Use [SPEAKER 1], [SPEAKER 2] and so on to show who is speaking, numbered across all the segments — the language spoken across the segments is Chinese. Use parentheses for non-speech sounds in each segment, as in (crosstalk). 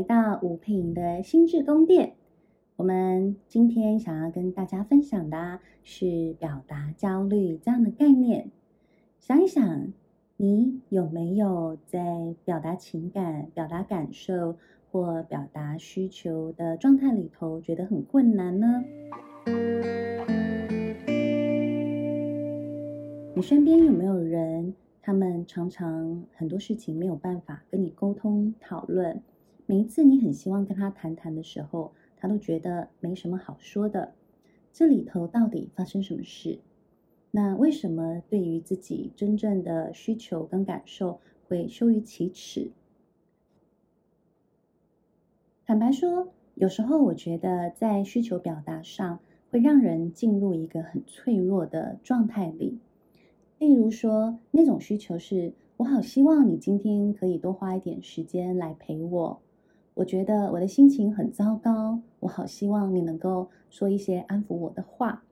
[SPEAKER 1] 来到吴佩莹的心智宫殿。我们今天想要跟大家分享的是表达焦虑这样的概念。想一想，你有没有在表达情感、表达感受或表达需求的状态里头觉得很困难呢？你身边有没有人？他们常常很多事情没有办法跟你沟通讨论，每一次你很希望跟他谈谈的时候，他都觉得没什么好说的。这里头到底发生什么事？那为什么对于自己真正的需求跟感受会羞于启齿？坦白说，有时候我觉得在需求表达上会让人进入一个很脆弱的状态里。例如说，那种需求是我好希望你今天可以多花一点时间来陪我。我觉得我的心情很糟糕，我好希望你能够说一些安抚我的话。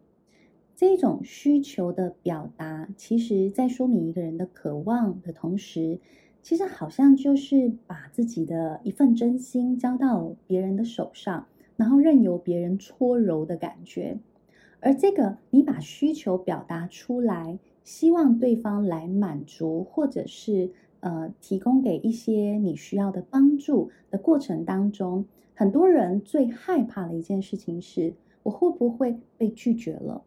[SPEAKER 1] 这种需求的表达，其实在说明一个人的渴望的同时，其实好像就是把自己的一份真心交到别人的手上，然后任由别人搓揉的感觉。而这个，你把需求表达出来。希望对方来满足，或者是呃提供给一些你需要的帮助的过程当中，很多人最害怕的一件事情是，我会不会被拒绝了？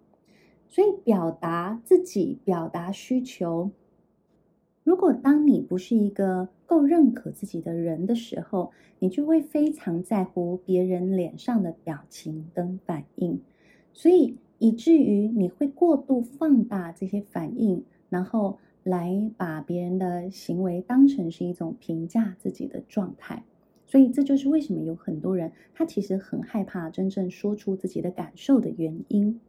[SPEAKER 1] 所以表达自己、表达需求，如果当你不是一个够认可自己的人的时候，你就会非常在乎别人脸上的表情跟反应，所以。以至于你会过度放大这些反应，然后来把别人的行为当成是一种评价自己的状态。所以这就是为什么有很多人他其实很害怕真正说出自己的感受的原因。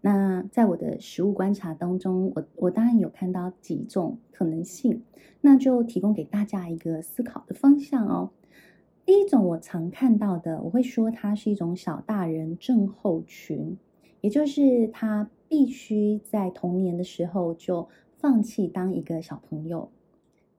[SPEAKER 1] 那在我的实务观察当中，我我当然有看到几种可能性，那就提供给大家一个思考的方向哦。第一种我常看到的，我会说它是一种小大人症候群。也就是他必须在童年的时候就放弃当一个小朋友。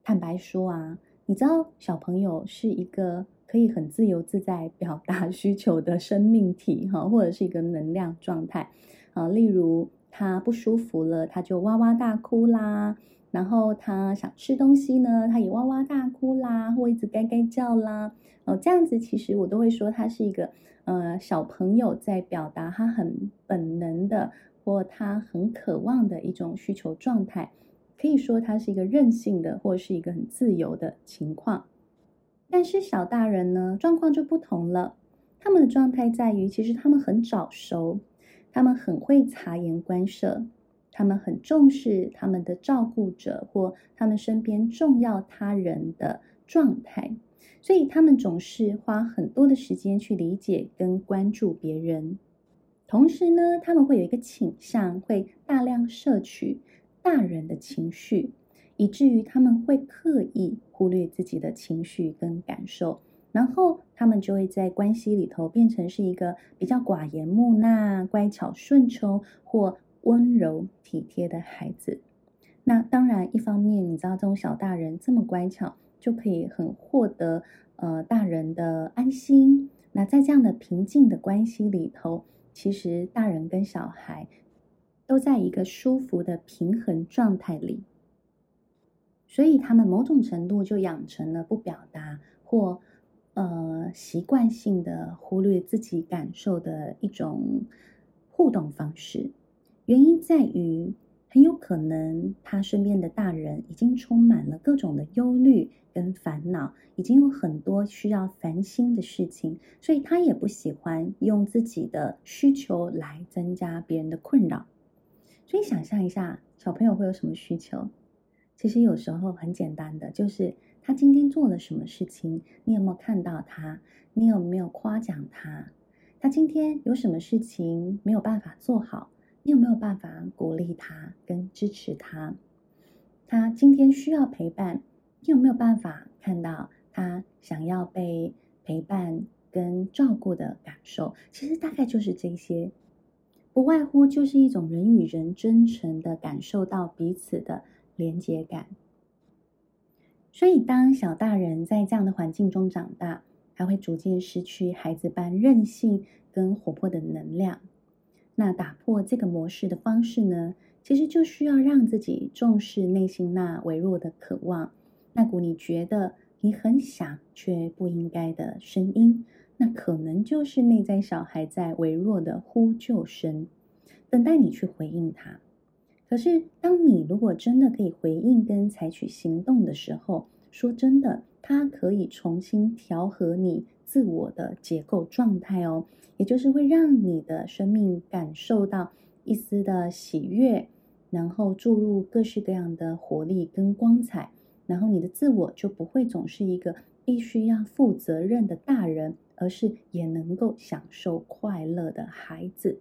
[SPEAKER 1] 坦白说啊，你知道小朋友是一个可以很自由自在表达 (laughs) 需求的生命体哈，或者是一个能量状态啊。例如他不舒服了，他就哇哇大哭啦；然后他想吃东西呢，他也哇哇大哭啦，或一直该该叫啦。哦，这样子其实我都会说他是一个。呃，小朋友在表达他很本能的或他很渴望的一种需求状态，可以说他是一个任性的或是一个很自由的情况。但是小大人呢，状况就不同了。他们的状态在于，其实他们很早熟，他们很会察言观色，他们很重视他们的照顾者或他们身边重要他人的状态。所以他们总是花很多的时间去理解跟关注别人，同时呢，他们会有一个倾向，会大量摄取大人的情绪，以至于他们会刻意忽略自己的情绪跟感受，然后他们就会在关系里头变成是一个比较寡言木讷、乖巧顺从或温柔体贴的孩子。那当然，一方面你知道这种小大人这么乖巧。就可以很获得呃大人的安心。那在这样的平静的关系里头，其实大人跟小孩都在一个舒服的平衡状态里，所以他们某种程度就养成了不表达或呃习惯性的忽略自己感受的一种互动方式。原因在于。很有可能他身边的大人已经充满了各种的忧虑跟烦恼，已经有很多需要烦心的事情，所以他也不喜欢用自己的需求来增加别人的困扰。所以想象一下，小朋友会有什么需求？其实有时候很简单的，就是他今天做了什么事情，你有没有看到他？你有没有夸奖他？他今天有什么事情没有办法做好？你有没有办法鼓励他跟支持他？他今天需要陪伴，你有没有办法看到他想要被陪伴跟照顾的感受？其实大概就是这些，不外乎就是一种人与人真诚的感受到彼此的连接感。所以，当小大人在这样的环境中长大，还会逐渐失去孩子般任性跟活泼的能量。那打破这个模式的方式呢，其实就需要让自己重视内心那微弱的渴望，那股你觉得你很想却不应该的声音，那可能就是内在小孩在微弱的呼救声，等待你去回应它。可是，当你如果真的可以回应跟采取行动的时候，说真的，它可以重新调和你自我的结构状态哦，也就是会让你的生命感受到一丝的喜悦，然后注入各式各样的活力跟光彩，然后你的自我就不会总是一个必须要负责任的大人，而是也能够享受快乐的孩子。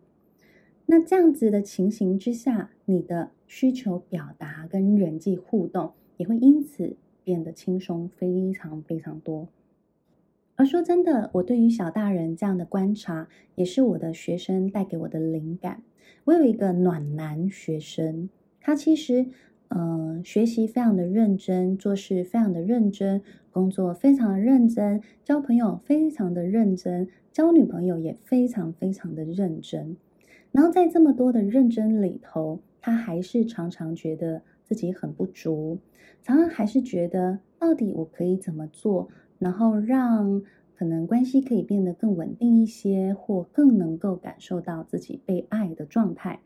[SPEAKER 1] 那这样子的情形之下，你的需求表达跟人际互动也会因此变得轻松非常非常多。而说真的，我对于小大人这样的观察，也是我的学生带给我的灵感。我有一个暖男学生，他其实嗯、呃，学习非常的认真，做事非常的认真，工作非常的认真，交朋友非常的认真，交女朋友也非常非常的认真。然后在这么多的认真里头，他还是常常觉得自己很不足，常常还是觉得到底我可以怎么做，然后让可能关系可以变得更稳定一些，或更能够感受到自己被爱的状态。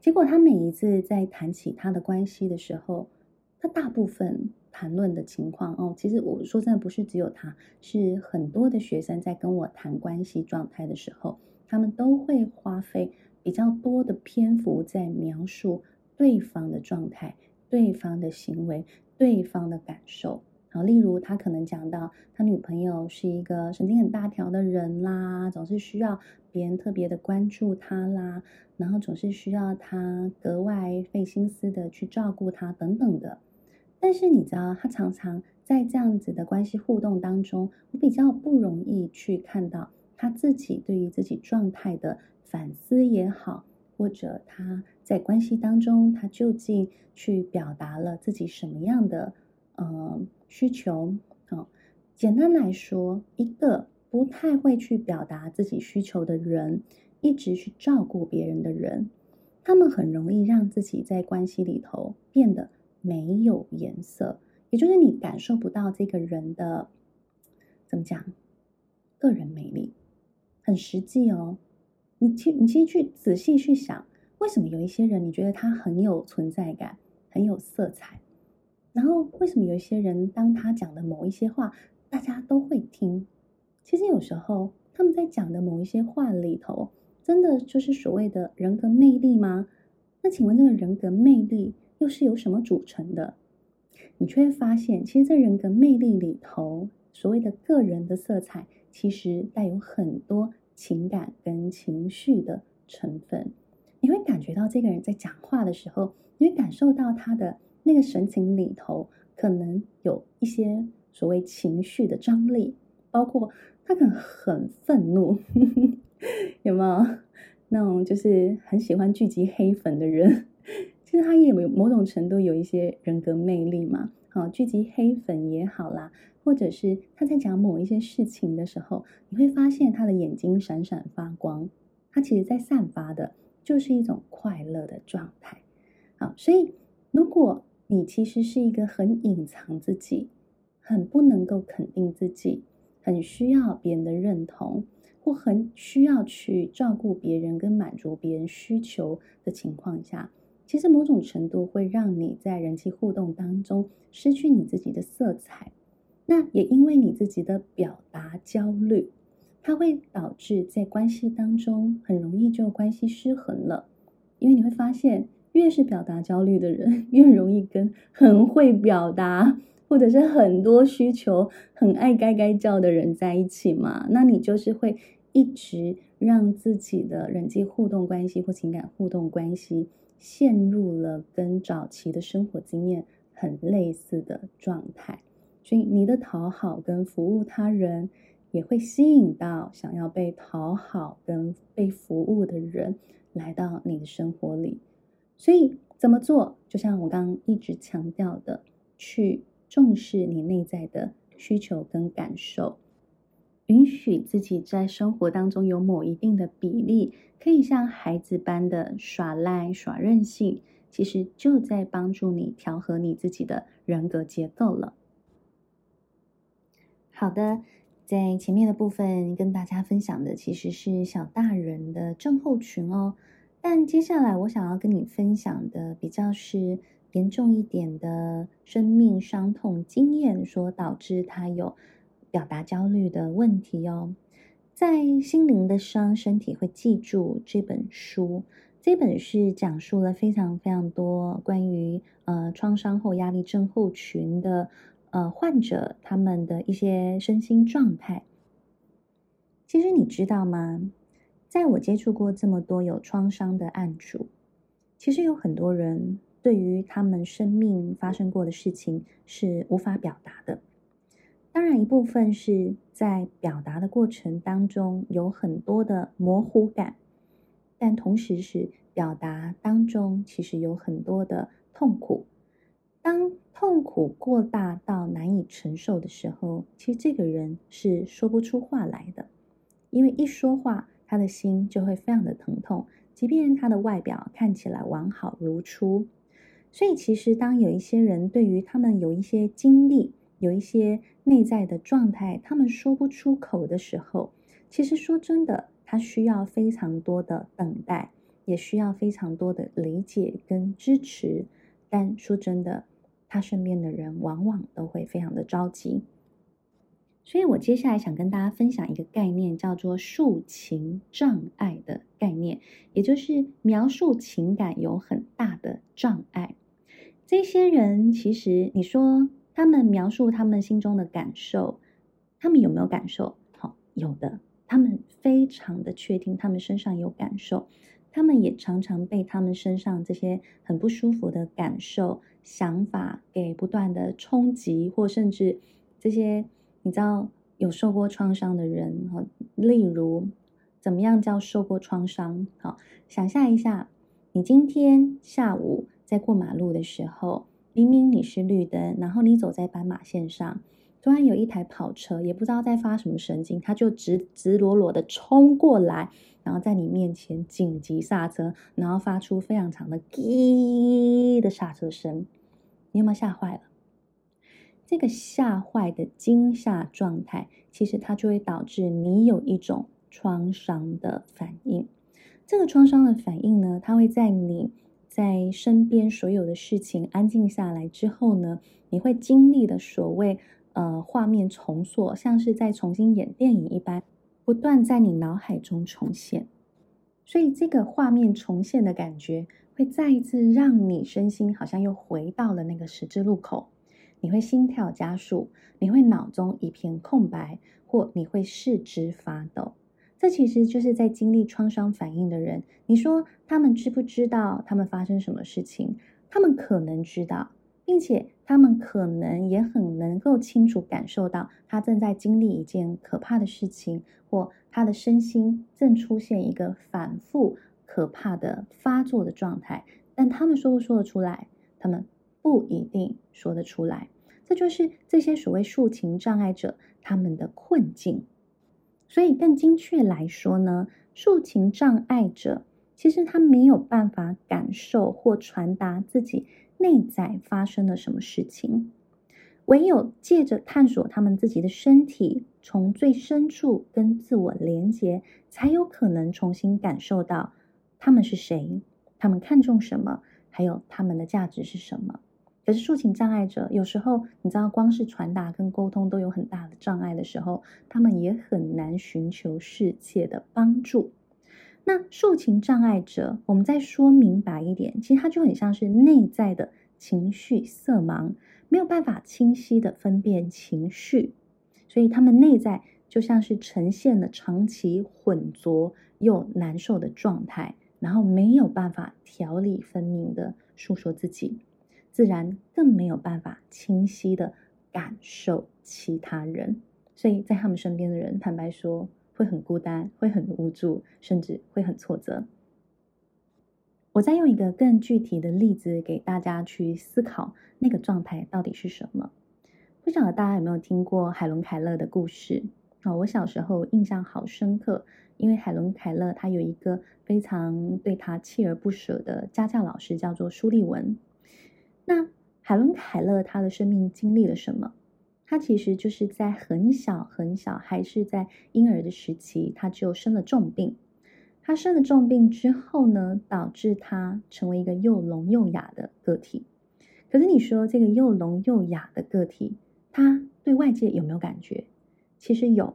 [SPEAKER 1] 结果他每一次在谈起他的关系的时候，他大部分谈论的情况哦，其实我说真的不是只有他，是很多的学生在跟我谈关系状态的时候。他们都会花费比较多的篇幅在描述对方的状态、对方的行为、对方的感受。好，例如他可能讲到他女朋友是一个神经很大条的人啦，总是需要别人特别的关注他啦，然后总是需要他格外费心思的去照顾他等等的。但是你知道，他常常在这样子的关系互动当中，我比较不容易去看到。他自己对于自己状态的反思也好，或者他在关系当中，他究竟去表达了自己什么样的呃需求？哦，简单来说，一个不太会去表达自己需求的人，一直去照顾别人的人，他们很容易让自己在关系里头变得没有颜色，也就是你感受不到这个人的怎么讲个人魅力。很实际哦，你去，你其实去仔细去想，为什么有一些人你觉得他很有存在感，很有色彩，然后为什么有一些人当他讲的某一些话，大家都会听？其实有时候他们在讲的某一些话里头，真的就是所谓的人格魅力吗？那请问这个人格魅力又是由什么组成的？你却会发现，其实这人格魅力里头，所谓的个人的色彩，其实带有很多。情感跟情绪的成分，你会感觉到这个人在讲话的时候，你会感受到他的那个神情里头可能有一些所谓情绪的张力，包括他可能很愤怒，(laughs) 有没有那种就是很喜欢聚集黑粉的人？其实他也有某种程度有一些人格魅力嘛。好，聚集黑粉也好啦。或者是他在讲某一些事情的时候，你会发现他的眼睛闪闪发光，他其实在散发的就是一种快乐的状态。好，所以如果你其实是一个很隐藏自己、很不能够肯定自己、很需要别人的认同，或很需要去照顾别人跟满足别人需求的情况下，其实某种程度会让你在人际互动当中失去你自己的色彩。那也因为你自己的表达焦虑，它会导致在关系当中很容易就关系失衡了。因为你会发现，越是表达焦虑的人，(laughs) 越容易跟很会表达或者是很多需求、很爱该该叫的人在一起嘛。那你就是会一直让自己的人际互动关系或情感互动关系陷入了跟早期的生活经验很类似的状态。所以你的讨好跟服务他人，也会吸引到想要被讨好跟被服务的人来到你的生活里。所以怎么做？就像我刚刚一直强调的，去重视你内在的需求跟感受。允许自己在生活当中有某一定的比例，可以像孩子般的耍赖、耍任性，其实就在帮助你调和你自己的人格结构了。好的，在前面的部分跟大家分享的其实是小大人的症候群哦，但接下来我想要跟你分享的比较是严重一点的生命伤痛经验所导致他有。表达焦虑的问题哦，在《心灵的伤，身体会记住》这本书，这本是讲述了非常非常多关于呃创伤后压力症候群的呃患者他们的一些身心状态。其实你知道吗？在我接触过这么多有创伤的案主，其实有很多人对于他们生命发生过的事情是无法表达的。当然，一部分是在表达的过程当中有很多的模糊感，但同时是表达当中其实有很多的痛苦。当痛苦过大到难以承受的时候，其实这个人是说不出话来的，因为一说话，他的心就会非常的疼痛，即便他的外表看起来完好如初。所以，其实当有一些人对于他们有一些经历，有一些内在的状态，他们说不出口的时候，其实说真的，他需要非常多的等待，也需要非常多的理解跟支持。但说真的，他身边的人往往都会非常的着急。所以我接下来想跟大家分享一个概念，叫做述情障碍的概念，也就是描述情感有很大的障碍。这些人其实你说。他们描述他们心中的感受，他们有没有感受？好，有的。他们非常的确定他们身上有感受，他们也常常被他们身上这些很不舒服的感受、想法给不断的冲击，或甚至这些你知道有受过创伤的人，例如怎么样叫受过创伤？好，想象一下，你今天下午在过马路的时候。明明你是绿灯，然后你走在斑马线上，突然有一台跑车，也不知道在发什么神经，他就直直裸裸的冲过来，然后在你面前紧急刹车，然后发出非常长的“滴”的刹车声，你有没有吓坏了？这个吓坏的惊吓状态，其实它就会导致你有一种创伤的反应。这个创伤的反应呢，它会在你。在身边所有的事情安静下来之后呢，你会经历的所谓呃画面重塑，像是在重新演电影一般，不断在你脑海中重现。所以这个画面重现的感觉，会再一次让你身心好像又回到了那个十字路口。你会心跳加速，你会脑中一片空白，或你会四肢发抖。这其实就是在经历创伤反应的人。你说他们知不知道他们发生什么事情？他们可能知道，并且他们可能也很能够清楚感受到他正在经历一件可怕的事情，或他的身心正出现一个反复可怕的发作的状态。但他们说不说得出来？他们不一定说得出来。这就是这些所谓述情障碍者他们的困境。所以，更精确来说呢，述情障碍者其实他没有办法感受或传达自己内在发生了什么事情，唯有借着探索他们自己的身体，从最深处跟自我连接，才有可能重新感受到他们是谁，他们看重什么，还有他们的价值是什么。可是述情障碍者有时候，你知道，光是传达跟沟通都有很大的障碍的时候，他们也很难寻求世界的帮助。那述情障碍者，我们再说明白一点，其实他就很像是内在的情绪色盲，没有办法清晰的分辨情绪，所以他们内在就像是呈现了长期混浊又难受的状态，然后没有办法条理分明的诉说自己。自然更没有办法清晰的感受其他人，所以在他们身边的人，坦白说，会很孤单，会很无助，甚至会很挫折。我再用一个更具体的例子给大家去思考，那个状态到底是什么？不晓得大家有没有听过海伦凯勒的故事？啊，我小时候印象好深刻，因为海伦·凯勒他有一个非常对他锲而不舍的家教老师，叫做舒立文。那海伦·凯勒他的生命经历了什么？他其实就是在很小很小，还是在婴儿的时期，他就生了重病。他生了重病之后呢，导致他成为一个又聋又哑的个体。可是你说这个又聋又哑的个体，他对外界有没有感觉？其实有。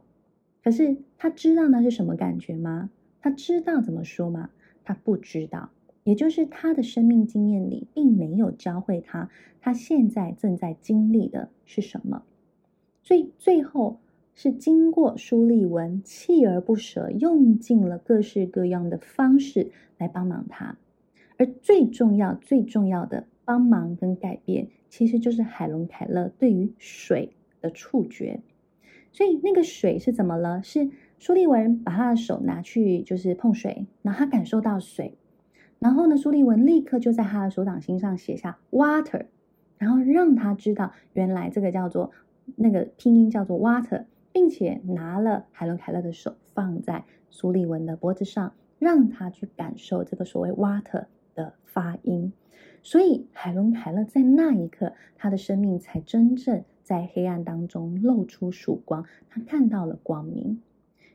[SPEAKER 1] 可是他知道那是什么感觉吗？他知道怎么说吗？他不知道。也就是他的生命经验里，并没有教会他，他现在正在经历的是什么。所以最后。是经过舒立文锲而不舍，用尽了各式各样的方式来帮忙他，而最重要、最重要的帮忙跟改变，其实就是海伦·凯勒对于水的触觉。所以那个水是怎么了？是舒立文把他的手拿去就是碰水，然后他感受到水，然后呢，舒立文立刻就在他的手掌心上写下 water，然后让他知道原来这个叫做那个拼音叫做 water。并且拿了海伦·凯勒的手放在苏利文的脖子上，让他去感受这个所谓 “water” 的发音。所以，海伦·凯勒在那一刻，他的生命才真正在黑暗当中露出曙光，他看到了光明。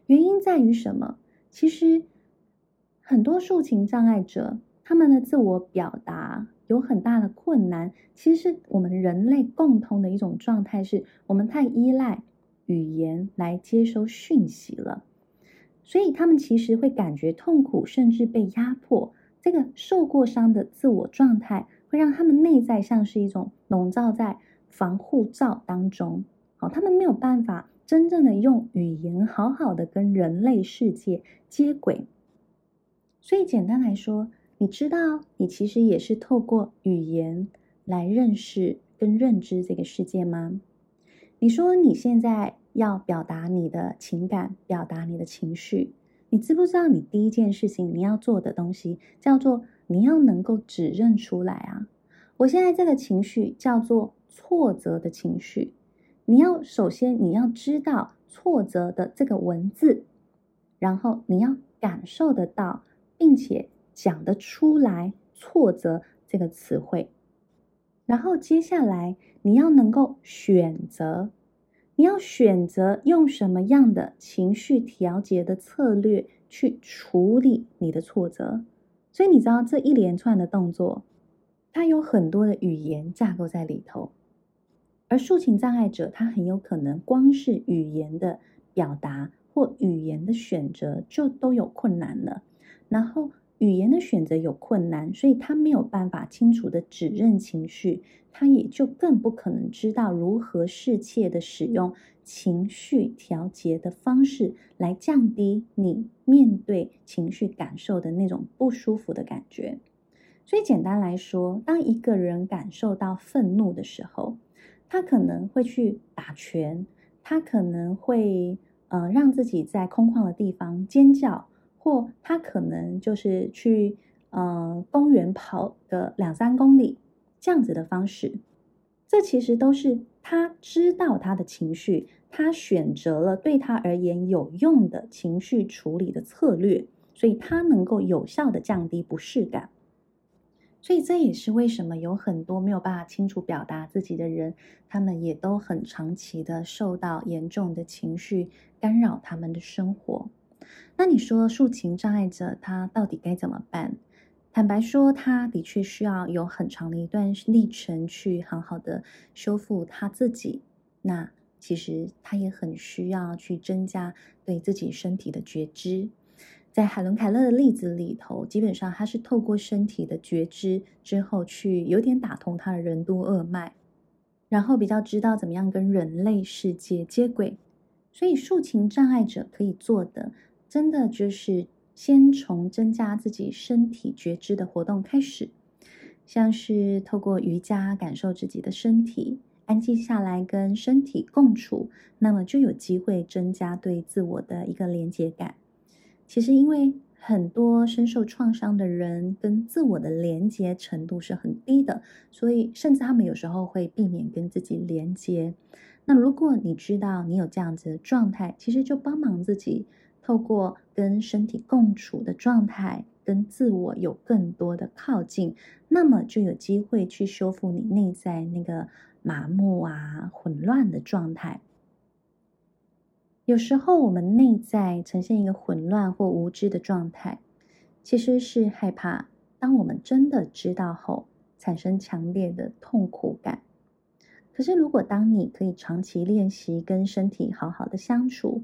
[SPEAKER 1] 原因在于什么？其实，很多抒情障碍者他们的自我表达有很大的困难。其实是我们人类共通的一种状态，是我们太依赖。语言来接收讯息了，所以他们其实会感觉痛苦，甚至被压迫。这个受过伤的自我状态，会让他们内在像是一种笼罩在防护罩当中。好，他们没有办法真正的用语言好好的跟人类世界接轨。所以简单来说，你知道，你其实也是透过语言来认识跟认知这个世界吗？你说你现在要表达你的情感，表达你的情绪，你知不知道你第一件事情你要做的东西叫做你要能够指认出来啊？我现在这个情绪叫做挫折的情绪，你要首先你要知道挫折的这个文字，然后你要感受得到，并且讲得出来挫折这个词汇。然后接下来你要能够选择，你要选择用什么样的情绪调节的策略去处理你的挫折。所以你知道这一连串的动作，它有很多的语言架构在里头。而抒情障碍者，他很有可能光是语言的表达或语言的选择就都有困难了。然后。语言的选择有困难，所以他没有办法清楚的指认情绪，他也就更不可能知道如何适切的使用情绪调节的方式来降低你面对情绪感受的那种不舒服的感觉。所以简单来说，当一个人感受到愤怒的时候，他可能会去打拳，他可能会呃让自己在空旷的地方尖叫。或他可能就是去呃公园跑个两三公里这样子的方式，这其实都是他知道他的情绪，他选择了对他而言有用的情绪处理的策略，所以他能够有效的降低不适感。所以这也是为什么有很多没有办法清楚表达自己的人，他们也都很长期的受到严重的情绪干扰他们的生活。那你说抒情障碍者他到底该怎么办？坦白说，他的确需要有很长的一段历程去好好的修复他自己。那其实他也很需要去增加对自己身体的觉知。在海伦·凯勒的例子里头，基本上他是透过身体的觉知之后，去有点打通他的任督二脉，然后比较知道怎么样跟人类世界接轨。所以，抒情障碍者可以做的。真的就是先从增加自己身体觉知的活动开始，像是透过瑜伽感受自己的身体，安静下来跟身体共处，那么就有机会增加对自我的一个连接感。其实，因为很多深受创伤的人跟自我的连接程度是很低的，所以甚至他们有时候会避免跟自己连接。那如果你知道你有这样子的状态，其实就帮忙自己透过跟身体共处的状态，跟自我有更多的靠近，那么就有机会去修复你内在那个麻木啊、混乱的状态。有时候我们内在呈现一个混乱或无知的状态，其实是害怕，当我们真的知道后，产生强烈的痛苦感。可是，如果当你可以长期练习跟身体好好的相处，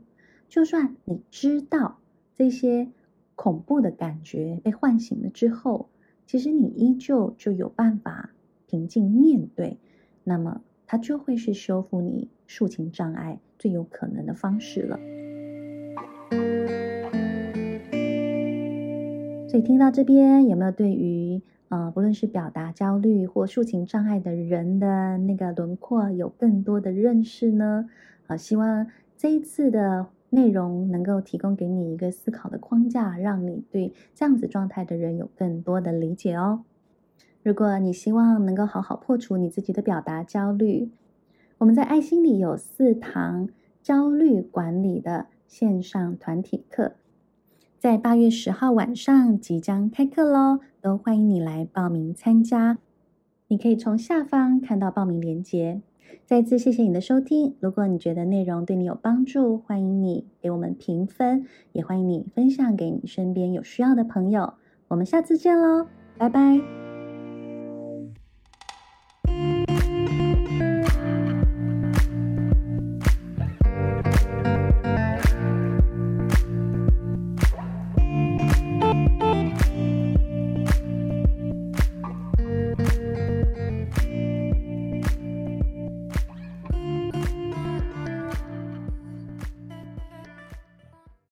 [SPEAKER 1] 就算你知道这些恐怖的感觉被唤醒了之后，其实你依旧就有办法平静面对，那么它就会是修复你抒情障碍最有可能的方式了。所以听到这边，有没有对于呃，不论是表达焦虑或抒情障碍的人的那个轮廓有更多的认识呢？啊、希望这一次的内容能够提供给你一个思考的框架，让你对这样子状态的人有更多的理解哦。如果你希望能够好好破除你自己的表达焦虑，我们在爱心里有四堂焦虑管理的线上团体课。在八月十号晚上即将开课喽，都欢迎你来报名参加。你可以从下方看到报名链接。再次谢谢你的收听，如果你觉得内容对你有帮助，欢迎你给我们评分，也欢迎你分享给你身边有需要的朋友。我们下次见喽，拜拜。